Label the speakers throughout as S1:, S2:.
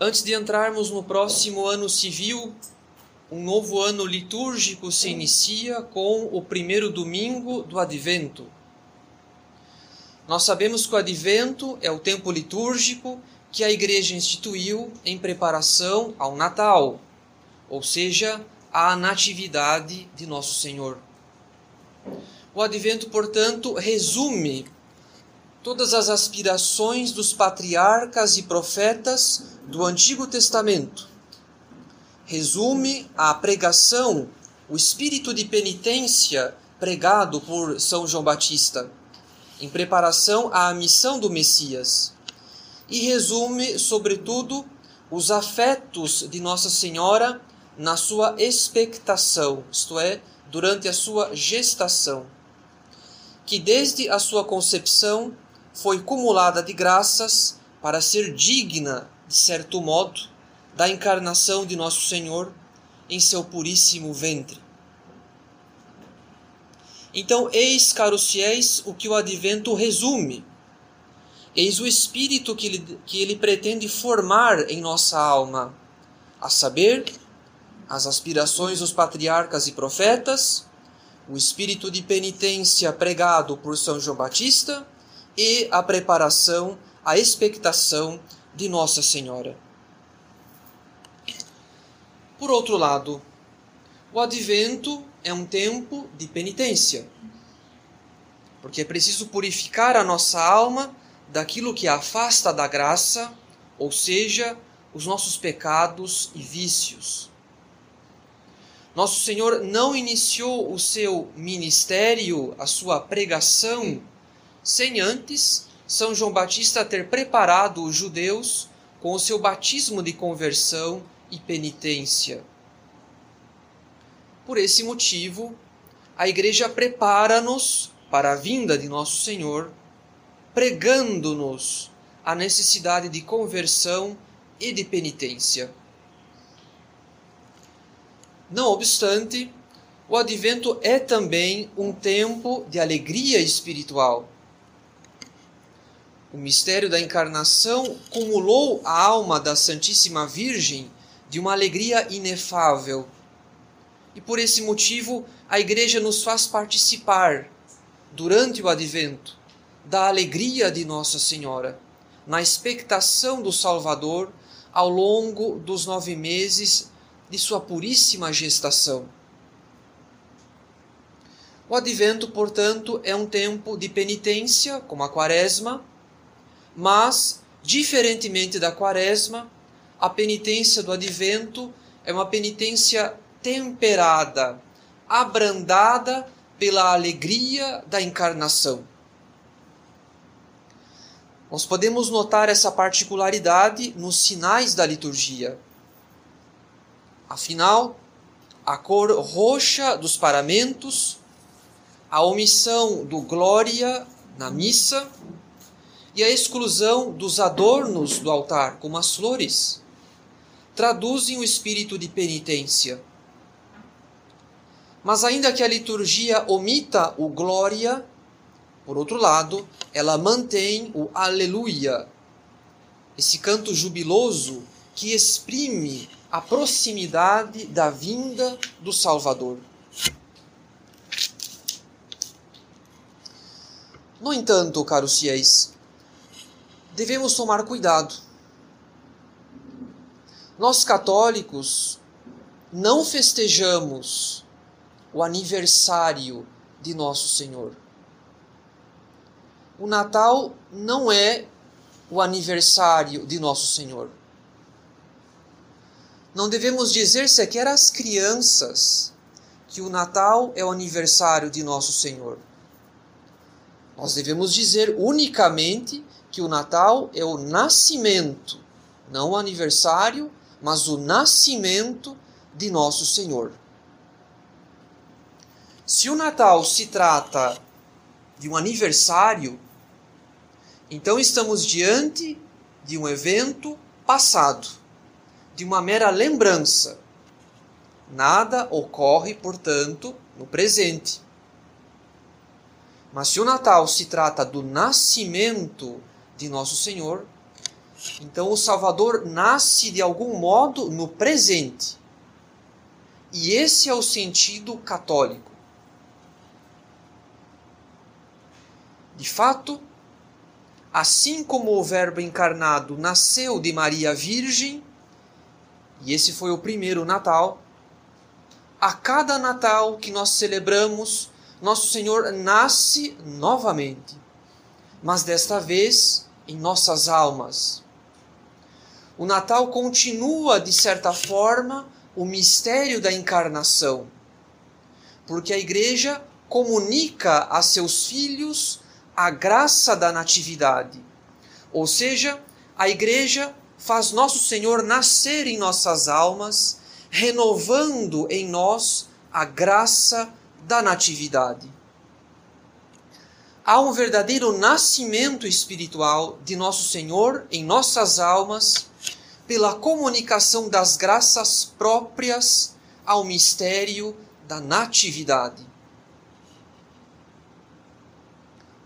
S1: antes de entrarmos no próximo ano civil, um novo ano litúrgico se inicia com o primeiro domingo do Advento. Nós sabemos que o Advento é o tempo litúrgico que a Igreja instituiu em preparação ao Natal, ou seja, à Natividade de Nosso Senhor. O Advento, portanto, resume todas as aspirações dos patriarcas e profetas do Antigo Testamento. Resume a pregação, o espírito de penitência pregado por São João Batista, em preparação à missão do Messias e resume, sobretudo, os afetos de Nossa Senhora na sua expectação, isto é, durante a sua gestação, que desde a sua concepção foi cumulada de graças para ser digna, de certo modo, da encarnação de Nosso Senhor em seu puríssimo ventre. Então, eis, caros fiéis, o que o advento resume Eis o espírito que ele, que ele pretende formar em nossa alma, a saber, as aspirações dos patriarcas e profetas, o espírito de penitência pregado por São João Batista e a preparação, a expectação de Nossa Senhora. Por outro lado, o advento é um tempo de penitência, porque é preciso purificar a nossa alma daquilo que afasta da graça, ou seja, os nossos pecados e vícios. Nosso Senhor não iniciou o seu ministério, a sua pregação, sem antes São João Batista ter preparado os judeus com o seu batismo de conversão e penitência. Por esse motivo, a Igreja prepara-nos para a vinda de Nosso Senhor pregando-nos a necessidade de conversão e de penitência. Não obstante, o advento é também um tempo de alegria espiritual. O mistério da encarnação cumulou a alma da Santíssima Virgem de uma alegria inefável. E por esse motivo, a Igreja nos faz participar, durante o advento, da alegria de Nossa Senhora, na expectação do Salvador ao longo dos nove meses de sua puríssima gestação. O advento, portanto, é um tempo de penitência, como a quaresma, mas, diferentemente da quaresma, a penitência do advento é uma penitência temperada, abrandada pela alegria da encarnação. Nós podemos notar essa particularidade nos sinais da liturgia. Afinal, a cor roxa dos paramentos, a omissão do glória na missa e a exclusão dos adornos do altar, como as flores, traduzem o espírito de penitência. Mas ainda que a liturgia omita o glória, por outro lado, ela mantém o aleluia, esse canto jubiloso que exprime a proximidade da vinda do Salvador. No entanto, caros fiéis, devemos tomar cuidado. Nós católicos não festejamos o aniversário de Nosso Senhor o Natal não é o aniversário de Nosso Senhor. Não devemos dizer sequer às crianças que o Natal é o aniversário de Nosso Senhor. Nós devemos dizer unicamente que o Natal é o nascimento, não o aniversário, mas o nascimento de nosso Senhor. Se o Natal se trata de um aniversário, então estamos diante de um evento passado, de uma mera lembrança. Nada ocorre, portanto, no presente. Mas se o Natal se trata do nascimento de Nosso Senhor, então o Salvador nasce de algum modo no presente. E esse é o sentido católico. De fato, assim como o Verbo encarnado nasceu de Maria Virgem, e esse foi o primeiro Natal, a cada Natal que nós celebramos, nosso Senhor nasce novamente, mas desta vez em nossas almas. O Natal continua, de certa forma, o mistério da encarnação, porque a Igreja comunica a seus filhos a graça da natividade, ou seja, a Igreja faz Nosso Senhor nascer em nossas almas, renovando em nós a graça da natividade. Há um verdadeiro nascimento espiritual de Nosso Senhor em nossas almas pela comunicação das graças próprias ao mistério da natividade.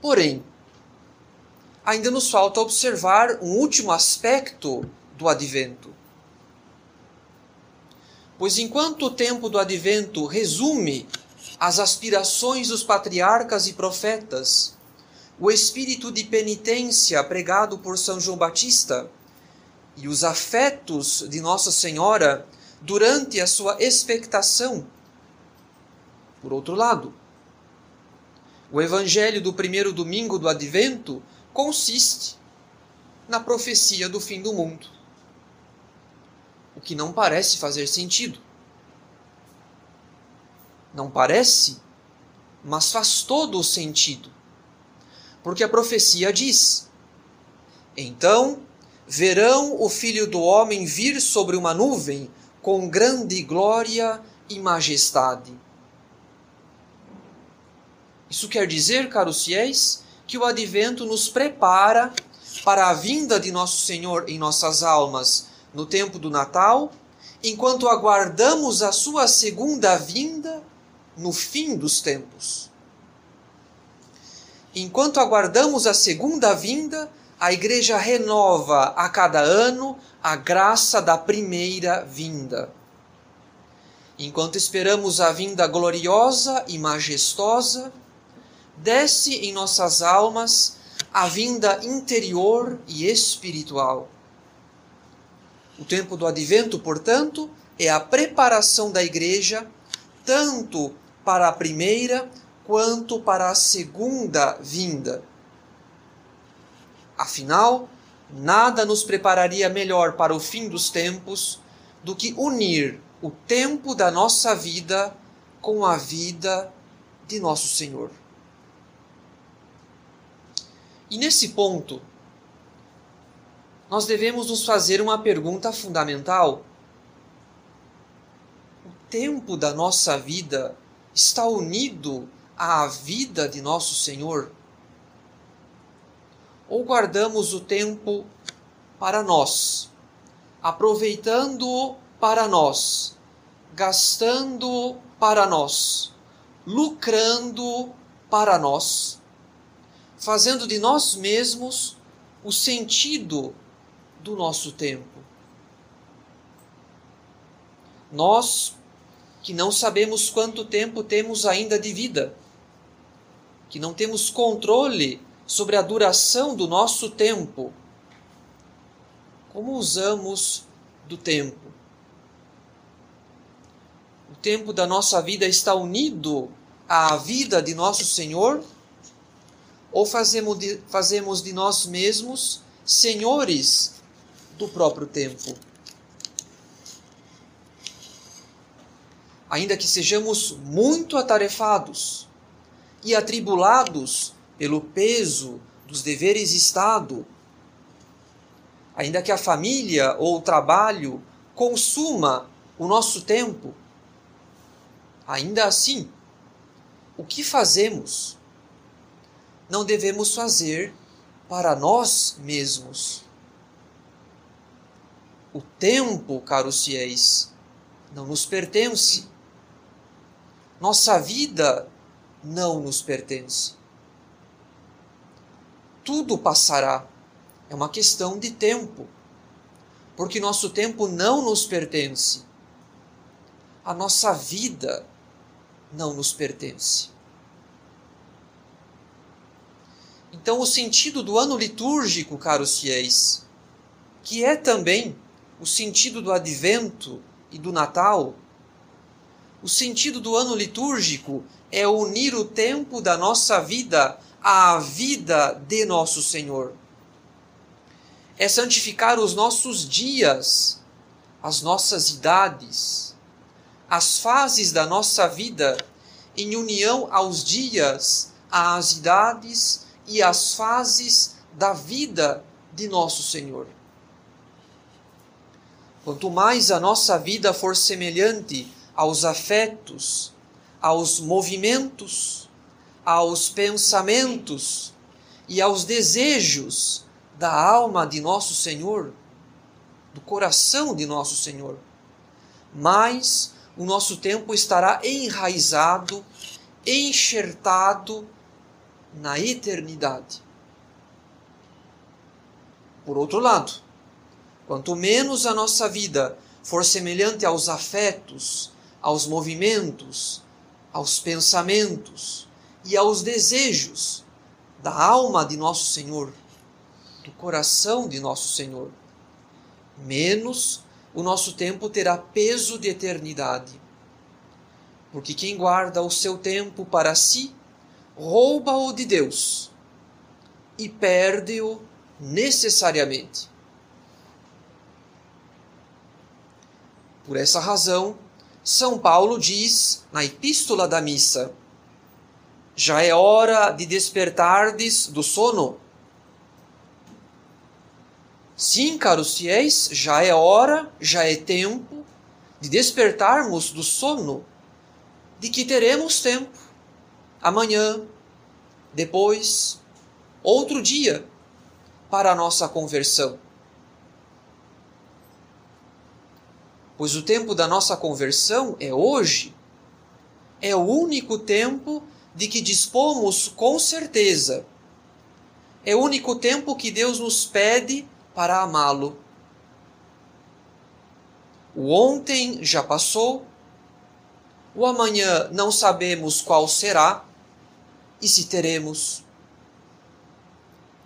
S1: Porém, ainda nos falta observar um último aspecto do advento. Pois enquanto o tempo do advento resume as aspirações dos patriarcas e profetas, o espírito de penitência pregado por São João Batista e os afetos de Nossa Senhora durante a sua expectação. Por outro lado, o evangelho do primeiro domingo do advento consiste na profecia do fim do mundo, o que não parece fazer sentido. Não parece, mas faz todo o sentido. Porque a profecia diz: Então verão o Filho do Homem vir sobre uma nuvem com grande glória e majestade. Isso quer dizer, caros fiéis, que o advento nos prepara para a vinda de nosso Senhor em nossas almas no tempo do Natal, enquanto aguardamos a sua segunda vinda no fim dos tempos. Enquanto aguardamos a segunda vinda, a igreja renova a cada ano a graça da primeira vinda. Enquanto esperamos a vinda gloriosa e majestosa, desce em nossas almas a vinda interior e espiritual. O tempo do advento, portanto, é a preparação da igreja tanto para a primeira quanto para a segunda vinda. Afinal, nada nos prepararia melhor para o fim dos tempos do que unir o tempo da nossa vida com a vida de nosso Senhor. E nesse ponto, nós devemos nos fazer uma pergunta fundamental. O tempo da nossa vida está unido à vida de nosso Senhor? Ou guardamos o tempo para nós, aproveitando-o para nós, gastando para nós, lucrando para nós, fazendo de nós mesmos o sentido do nosso tempo? Nós que não sabemos quanto tempo temos ainda de vida, que não temos controle sobre a duração do nosso tempo. Como usamos do tempo? O tempo da nossa vida está unido à vida de nosso Senhor? Ou fazemos de, fazemos de nós mesmos senhores do próprio tempo? Ainda que sejamos muito atarefados e atribulados pelo peso dos deveres de Estado, ainda que a família ou o trabalho consuma o nosso tempo, ainda assim, o que fazemos não devemos fazer para nós mesmos. O tempo, caros fiéis, não nos pertence. Nossa vida não nos pertence. Tudo passará. É uma questão de tempo. Porque nosso tempo não nos pertence. A nossa vida não nos pertence. Então, o sentido do ano litúrgico, caros fiéis, que é também o sentido do advento e do Natal, o sentido do ano litúrgico é unir o tempo da nossa vida à vida de nosso Senhor. É santificar os nossos dias, as nossas idades, as fases da nossa vida em união aos dias, às idades e às fases da vida de nosso Senhor. Quanto mais a nossa vida for semelhante aos afetos, aos movimentos, aos pensamentos e aos desejos da alma de nosso Senhor, do coração de nosso Senhor, mais o nosso tempo estará enraizado, enxertado na eternidade. Por outro lado, Quanto menos a nossa vida for semelhante aos afetos, aos movimentos, aos pensamentos e aos desejos da alma de nosso Senhor, do coração de nosso Senhor, menos o nosso tempo terá peso de eternidade. Porque quem guarda o seu tempo para si, rouba-o de Deus e perde-o necessariamente. Por essa razão, São Paulo diz na Epístola da Missa: Já é hora de despertardes do sono. Sim, caros fiéis, já é hora, já é tempo de despertarmos do sono, de que teremos tempo amanhã, depois, outro dia para a nossa conversão. Pois o tempo da nossa conversão é hoje. É o único tempo de que dispomos com certeza. É o único tempo que Deus nos pede para amá-lo. O ontem já passou, o amanhã não sabemos qual será e se teremos.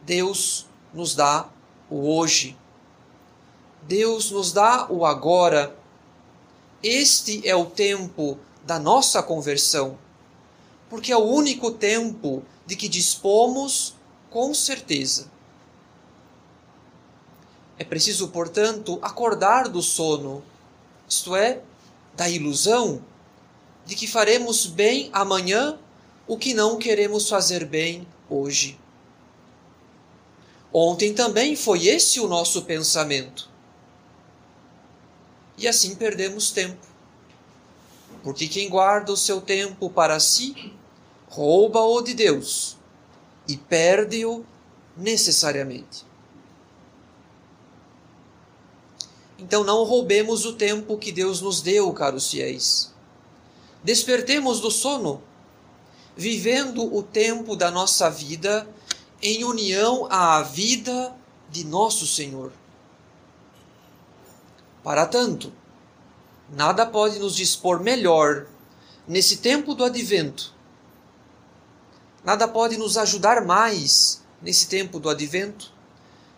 S1: Deus nos dá o hoje. Deus nos dá o agora este é o tempo da nossa conversão, porque é o único tempo de que dispomos com certeza. É preciso, portanto, acordar do sono, isto é, da ilusão de que faremos bem amanhã o que não queremos fazer bem hoje. Ontem também foi esse o nosso pensamento e assim perdemos tempo. Porque quem guarda o seu tempo para si, rouba-o de Deus e perde-o necessariamente. Então não roubemos o tempo que Deus nos deu, caros fiéis. Despertemos do sono, vivendo o tempo da nossa vida em união à vida de nosso Senhor. Para tanto, nada pode nos dispor melhor nesse tempo do advento. Nada pode nos ajudar mais nesse tempo do advento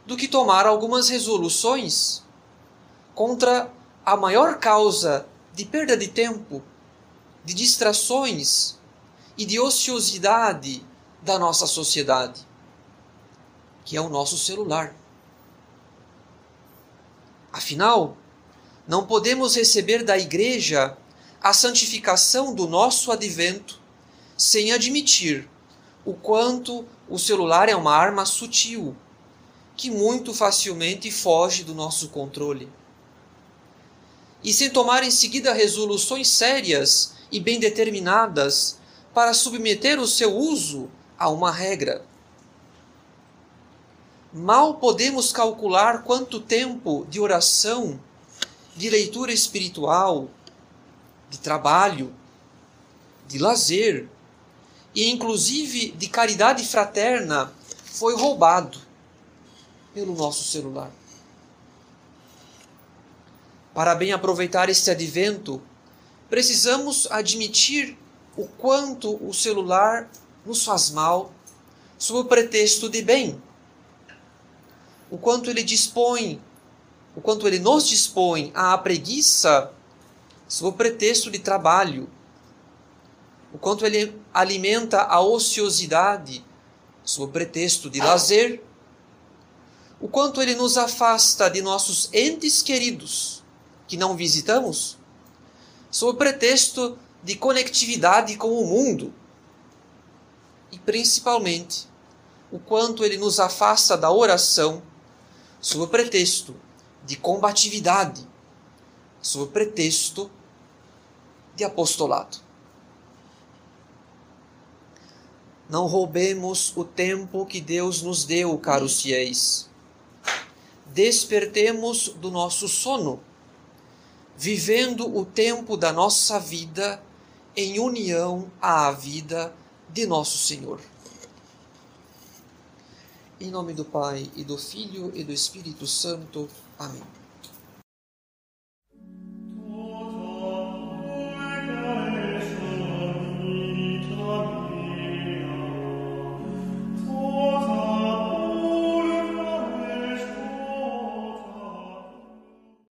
S1: do que tomar algumas resoluções contra a maior causa de perda de tempo, de distrações e de ociosidade da nossa sociedade, que é o nosso celular. Afinal, não podemos receber da Igreja a santificação do nosso advento sem admitir o quanto o celular é uma arma sutil que muito facilmente foge do nosso controle. e sem tomar em seguida resoluções sérias e bem determinadas para submeter o seu uso a uma regra. Mal podemos calcular quanto tempo de oração, de leitura espiritual, de trabalho, de lazer e inclusive de caridade fraterna foi roubado pelo nosso celular. Para bem aproveitar este advento, precisamos admitir o quanto o celular nos faz mal sob o pretexto de bem. O quanto ele dispõe, o quanto ele nos dispõe à preguiça sob o pretexto de trabalho. O quanto ele alimenta a ociosidade sob o pretexto de lazer. O quanto ele nos afasta de nossos entes queridos que não visitamos, sob o pretexto de conectividade com o mundo. E principalmente, o quanto ele nos afasta da oração, sob o pretexto de combatividade, sob o pretexto de apostolado. Não roubemos o tempo que Deus nos deu, caros fiéis. Despertemos do nosso sono vivendo o tempo da nossa vida em união à vida de nosso Senhor. Em nome do Pai, e do Filho, e do Espírito Santo. Amém.